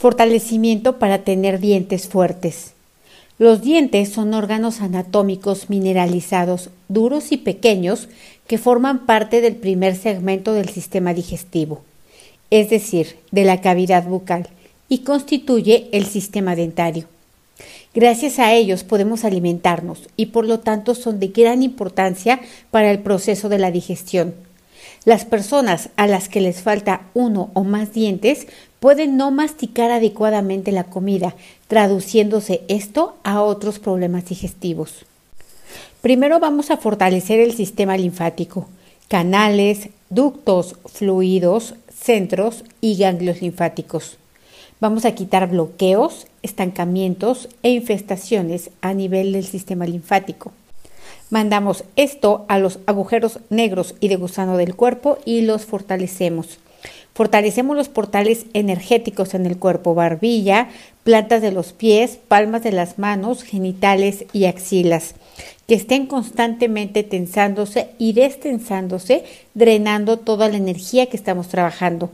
Fortalecimiento para tener dientes fuertes. Los dientes son órganos anatómicos mineralizados, duros y pequeños que forman parte del primer segmento del sistema digestivo, es decir, de la cavidad bucal, y constituye el sistema dentario. Gracias a ellos podemos alimentarnos y por lo tanto son de gran importancia para el proceso de la digestión. Las personas a las que les falta uno o más dientes pueden no masticar adecuadamente la comida, traduciéndose esto a otros problemas digestivos. Primero vamos a fortalecer el sistema linfático, canales, ductos, fluidos, centros y ganglios linfáticos. Vamos a quitar bloqueos, estancamientos e infestaciones a nivel del sistema linfático. Mandamos esto a los agujeros negros y de gusano del cuerpo y los fortalecemos. Fortalecemos los portales energéticos en el cuerpo, barbilla, plantas de los pies, palmas de las manos, genitales y axilas, que estén constantemente tensándose y destensándose, drenando toda la energía que estamos trabajando.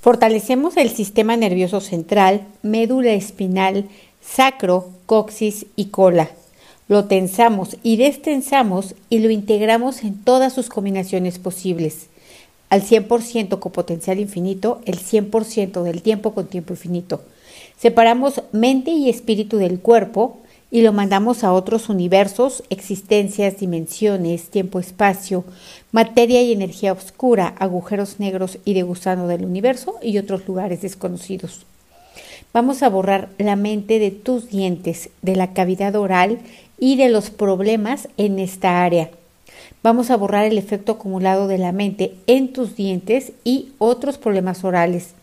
Fortalecemos el sistema nervioso central, médula espinal, sacro, coxis y cola lo tensamos y destensamos y lo integramos en todas sus combinaciones posibles. Al 100% con potencial infinito, el 100% del tiempo con tiempo infinito. Separamos mente y espíritu del cuerpo y lo mandamos a otros universos, existencias, dimensiones, tiempo-espacio, materia y energía oscura, agujeros negros y de gusano del universo y otros lugares desconocidos. Vamos a borrar la mente de tus dientes, de la cavidad oral y de los problemas en esta área. Vamos a borrar el efecto acumulado de la mente en tus dientes y otros problemas orales.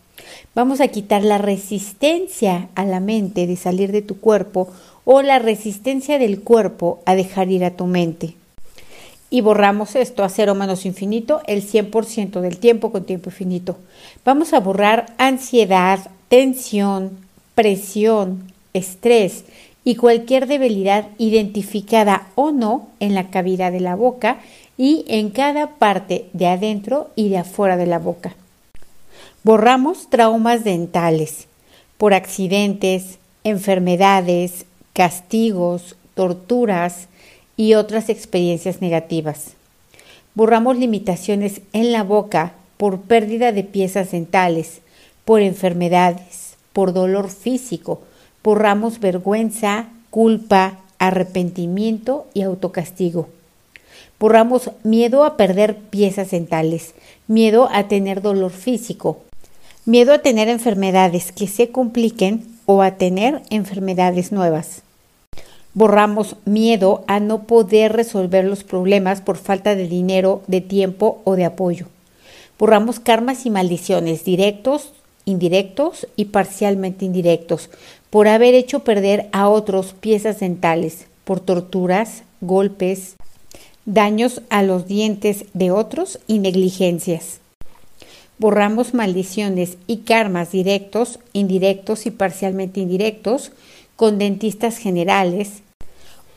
Vamos a quitar la resistencia a la mente de salir de tu cuerpo o la resistencia del cuerpo a dejar ir a tu mente. Y borramos esto a cero menos infinito el 100% del tiempo con tiempo infinito. Vamos a borrar ansiedad, tensión, presión, estrés, y cualquier debilidad identificada o no en la cavidad de la boca y en cada parte de adentro y de afuera de la boca. Borramos traumas dentales por accidentes, enfermedades, castigos, torturas y otras experiencias negativas. Borramos limitaciones en la boca por pérdida de piezas dentales, por enfermedades, por dolor físico, borramos vergüenza, culpa, arrepentimiento y autocastigo. Borramos miedo a perder piezas dentales, miedo a tener dolor físico, miedo a tener enfermedades que se compliquen o a tener enfermedades nuevas. Borramos miedo a no poder resolver los problemas por falta de dinero, de tiempo o de apoyo. Borramos karmas y maldiciones directos, indirectos y parcialmente indirectos, por haber hecho perder a otros piezas dentales, por torturas, golpes, daños a los dientes de otros y negligencias. Borramos maldiciones y karmas directos, indirectos y parcialmente indirectos con dentistas generales,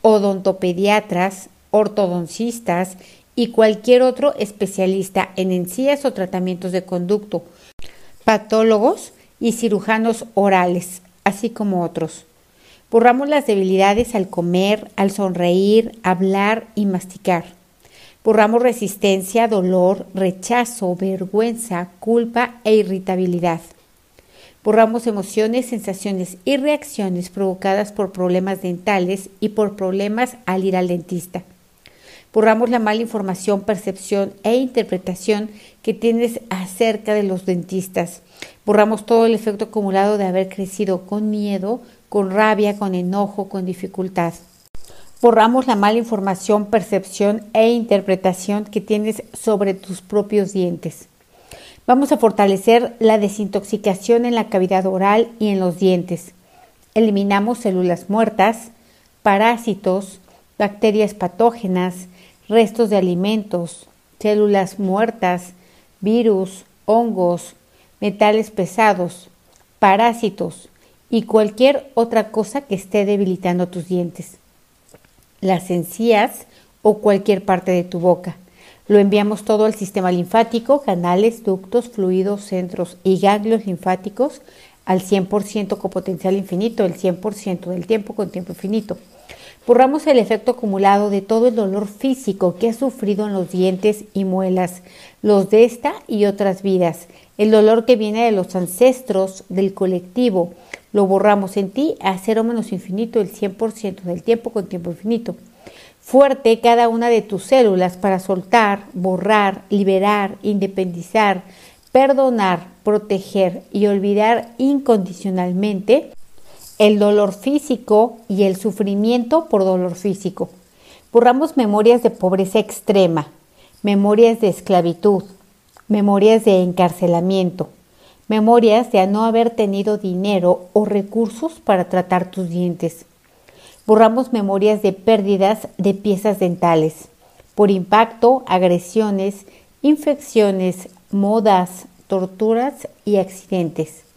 odontopediatras, ortodoncistas y cualquier otro especialista en encías o tratamientos de conducto, patólogos y cirujanos orales, así como otros. Borramos las debilidades al comer, al sonreír, hablar y masticar. Borramos resistencia, dolor, rechazo, vergüenza, culpa e irritabilidad. Borramos emociones, sensaciones y reacciones provocadas por problemas dentales y por problemas al ir al dentista. Borramos la mala información, percepción e interpretación que tienes acerca de los dentistas. Borramos todo el efecto acumulado de haber crecido con miedo, con rabia, con enojo, con dificultad. Borramos la mala información, percepción e interpretación que tienes sobre tus propios dientes. Vamos a fortalecer la desintoxicación en la cavidad oral y en los dientes. Eliminamos células muertas, parásitos, bacterias patógenas, restos de alimentos, células muertas, virus, hongos, metales pesados, parásitos y cualquier otra cosa que esté debilitando tus dientes, las encías o cualquier parte de tu boca. Lo enviamos todo al sistema linfático, canales, ductos, fluidos, centros y ganglios linfáticos, al 100% con potencial infinito, el 100% del tiempo con tiempo infinito. Borramos el efecto acumulado de todo el dolor físico que has sufrido en los dientes y muelas, los de esta y otras vidas, el dolor que viene de los ancestros, del colectivo. Lo borramos en ti a cero menos infinito el 100% del tiempo con tiempo infinito. Fuerte cada una de tus células para soltar, borrar, liberar, independizar, perdonar, proteger y olvidar incondicionalmente el dolor físico y el sufrimiento por dolor físico. Borramos memorias de pobreza extrema, memorias de esclavitud, memorias de encarcelamiento, memorias de no haber tenido dinero o recursos para tratar tus dientes. Borramos memorias de pérdidas de piezas dentales por impacto, agresiones, infecciones, modas, torturas y accidentes.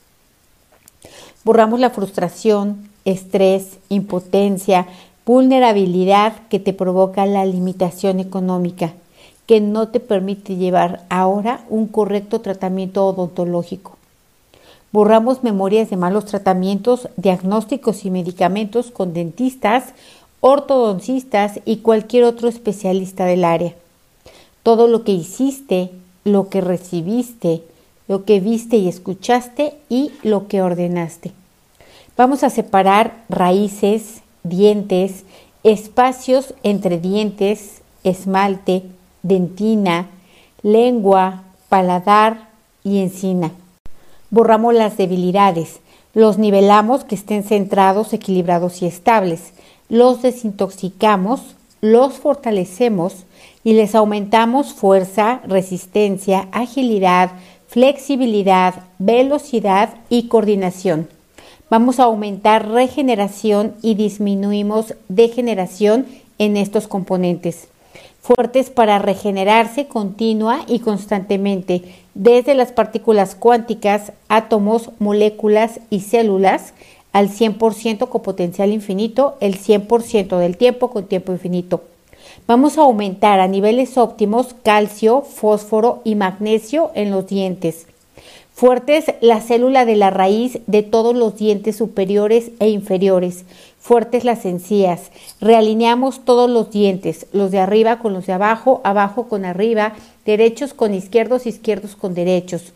Borramos la frustración, estrés, impotencia, vulnerabilidad que te provoca la limitación económica, que no te permite llevar ahora un correcto tratamiento odontológico. Borramos memorias de malos tratamientos, diagnósticos y medicamentos con dentistas, ortodoncistas y cualquier otro especialista del área. Todo lo que hiciste, lo que recibiste, lo que viste y escuchaste y lo que ordenaste. Vamos a separar raíces, dientes, espacios entre dientes, esmalte, dentina, lengua, paladar y encina. Borramos las debilidades, los nivelamos que estén centrados, equilibrados y estables, los desintoxicamos, los fortalecemos y les aumentamos fuerza, resistencia, agilidad, flexibilidad, velocidad y coordinación. Vamos a aumentar regeneración y disminuimos degeneración en estos componentes. Fuertes para regenerarse continua y constantemente, desde las partículas cuánticas, átomos, moléculas y células, al 100% con potencial infinito, el 100% del tiempo con tiempo infinito. Vamos a aumentar a niveles óptimos calcio, fósforo y magnesio en los dientes. Fuertes la célula de la raíz de todos los dientes superiores e inferiores. Fuertes las encías. Realineamos todos los dientes, los de arriba con los de abajo, abajo con arriba, derechos con izquierdos, izquierdos con derechos.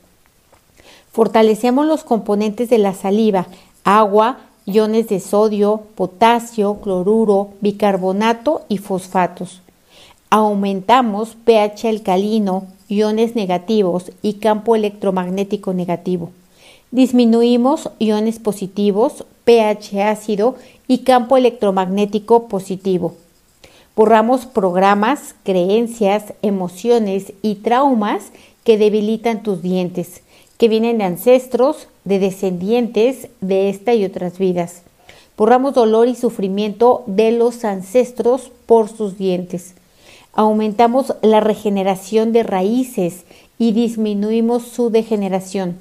Fortalecemos los componentes de la saliva, agua, iones de sodio, potasio, cloruro, bicarbonato y fosfatos. Aumentamos pH alcalino, iones negativos y campo electromagnético negativo. Disminuimos iones positivos, pH ácido y campo electromagnético positivo. Borramos programas, creencias, emociones y traumas que debilitan tus dientes que vienen de ancestros, de descendientes de esta y otras vidas. Borramos dolor y sufrimiento de los ancestros por sus dientes. Aumentamos la regeneración de raíces y disminuimos su degeneración.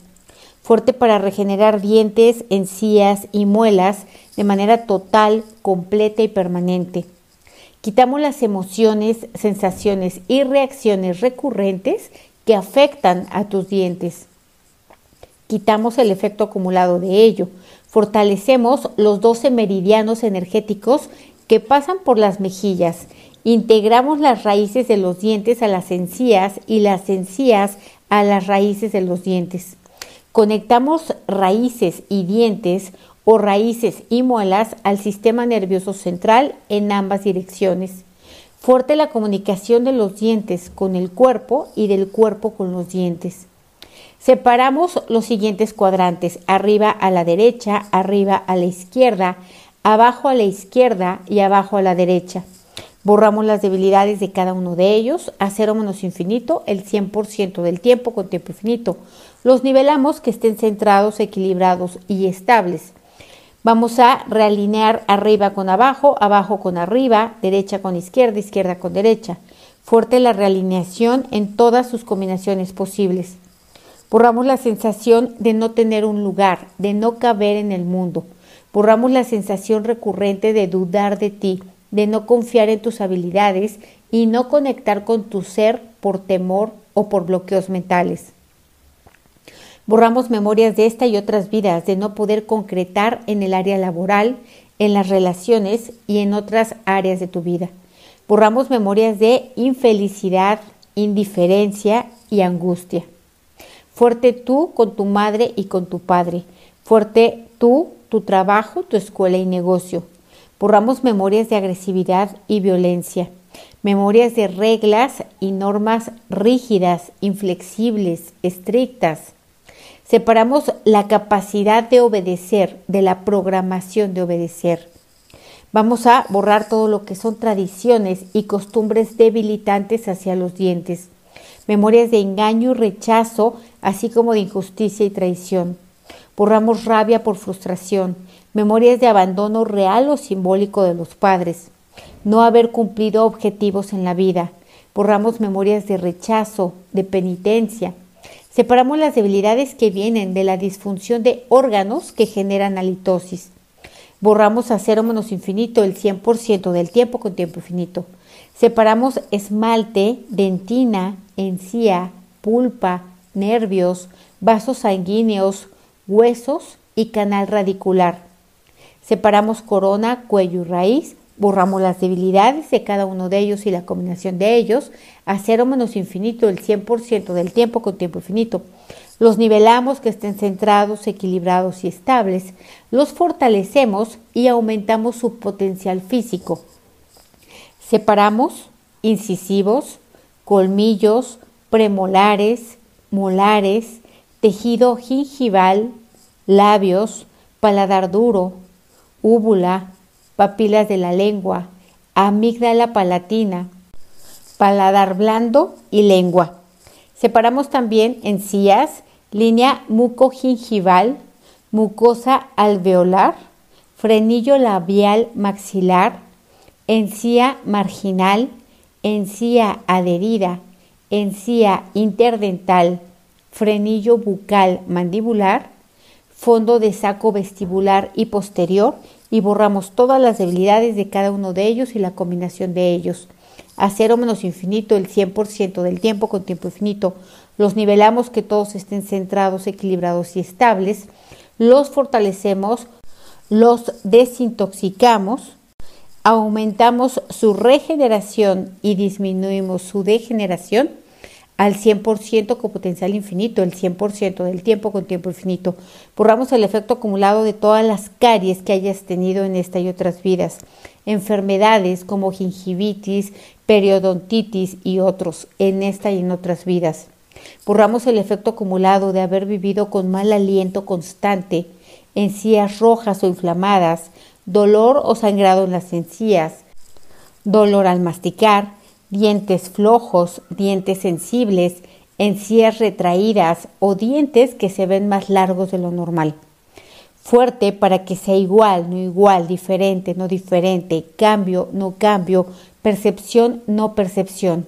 Fuerte para regenerar dientes, encías y muelas de manera total, completa y permanente. Quitamos las emociones, sensaciones y reacciones recurrentes que afectan a tus dientes quitamos el efecto acumulado de ello. Fortalecemos los 12 meridianos energéticos que pasan por las mejillas. Integramos las raíces de los dientes a las encías y las encías a las raíces de los dientes. Conectamos raíces y dientes o raíces y muelas al sistema nervioso central en ambas direcciones. Fuerte la comunicación de los dientes con el cuerpo y del cuerpo con los dientes. Separamos los siguientes cuadrantes, arriba a la derecha, arriba a la izquierda, abajo a la izquierda y abajo a la derecha. Borramos las debilidades de cada uno de ellos a cero menos infinito el 100% del tiempo con tiempo infinito. Los nivelamos que estén centrados, equilibrados y estables. Vamos a realinear arriba con abajo, abajo con arriba, derecha con izquierda, izquierda con derecha. Fuerte la realineación en todas sus combinaciones posibles. Borramos la sensación de no tener un lugar, de no caber en el mundo. Borramos la sensación recurrente de dudar de ti, de no confiar en tus habilidades y no conectar con tu ser por temor o por bloqueos mentales. Borramos memorias de esta y otras vidas, de no poder concretar en el área laboral, en las relaciones y en otras áreas de tu vida. Borramos memorias de infelicidad, indiferencia y angustia. Fuerte tú con tu madre y con tu padre. Fuerte tú, tu trabajo, tu escuela y negocio. Borramos memorias de agresividad y violencia. Memorias de reglas y normas rígidas, inflexibles, estrictas. Separamos la capacidad de obedecer de la programación de obedecer. Vamos a borrar todo lo que son tradiciones y costumbres debilitantes hacia los dientes, memorias de engaño y rechazo, así como de injusticia y traición. Borramos rabia por frustración, memorias de abandono real o simbólico de los padres, no haber cumplido objetivos en la vida. Borramos memorias de rechazo, de penitencia. Separamos las debilidades que vienen de la disfunción de órganos que generan halitosis Borramos a cero menos infinito el 100% del tiempo con tiempo infinito. Separamos esmalte, dentina, encía, pulpa, nervios, vasos sanguíneos, huesos y canal radicular. Separamos corona, cuello y raíz. Borramos las debilidades de cada uno de ellos y la combinación de ellos a cero menos infinito el 100% del tiempo con tiempo infinito. Los nivelamos que estén centrados, equilibrados y estables. Los fortalecemos y aumentamos su potencial físico. Separamos incisivos, colmillos, premolares, molares, tejido gingival, labios, paladar duro, úvula, papilas de la lengua, amígdala palatina, paladar blando y lengua. Separamos también encías, línea mucogingival, mucosa alveolar, frenillo labial maxilar, encía marginal, encía adherida, encía interdental, frenillo bucal mandibular, fondo de saco vestibular y posterior y borramos todas las debilidades de cada uno de ellos y la combinación de ellos. A cero menos infinito el 100% del tiempo con tiempo infinito, los nivelamos que todos estén centrados, equilibrados y estables, los fortalecemos, los desintoxicamos, aumentamos su regeneración y disminuimos su degeneración al 100% con potencial infinito, el 100% del tiempo con tiempo infinito. Borramos el efecto acumulado de todas las caries que hayas tenido en esta y otras vidas, enfermedades como gingivitis, periodontitis y otros en esta y en otras vidas. Borramos el efecto acumulado de haber vivido con mal aliento constante, encías rojas o inflamadas, dolor o sangrado en las encías, dolor al masticar, dientes flojos, dientes sensibles, encías retraídas o dientes que se ven más largos de lo normal. Fuerte para que sea igual, no igual, diferente, no diferente, cambio, no cambio, percepción, no percepción.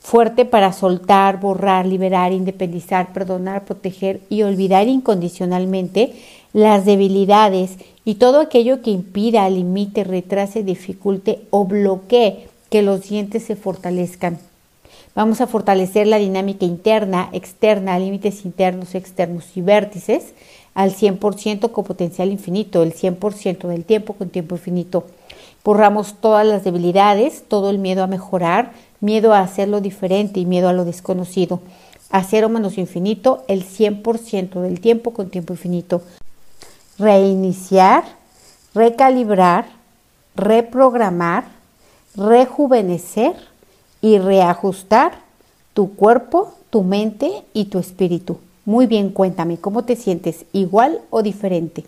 Fuerte para soltar, borrar, liberar, independizar, perdonar, proteger y olvidar incondicionalmente las debilidades y todo aquello que impida, limite, retrase, dificulte o bloquee que los dientes se fortalezcan. Vamos a fortalecer la dinámica interna, externa, límites internos, externos y vértices al 100% con potencial infinito, el 100% del tiempo con tiempo infinito. Borramos todas las debilidades, todo el miedo a mejorar, miedo a hacerlo diferente y miedo a lo desconocido. A cero menos infinito, el 100% del tiempo con tiempo infinito. Reiniciar, recalibrar, reprogramar rejuvenecer y reajustar tu cuerpo, tu mente y tu espíritu. Muy bien, cuéntame, ¿cómo te sientes? ¿Igual o diferente?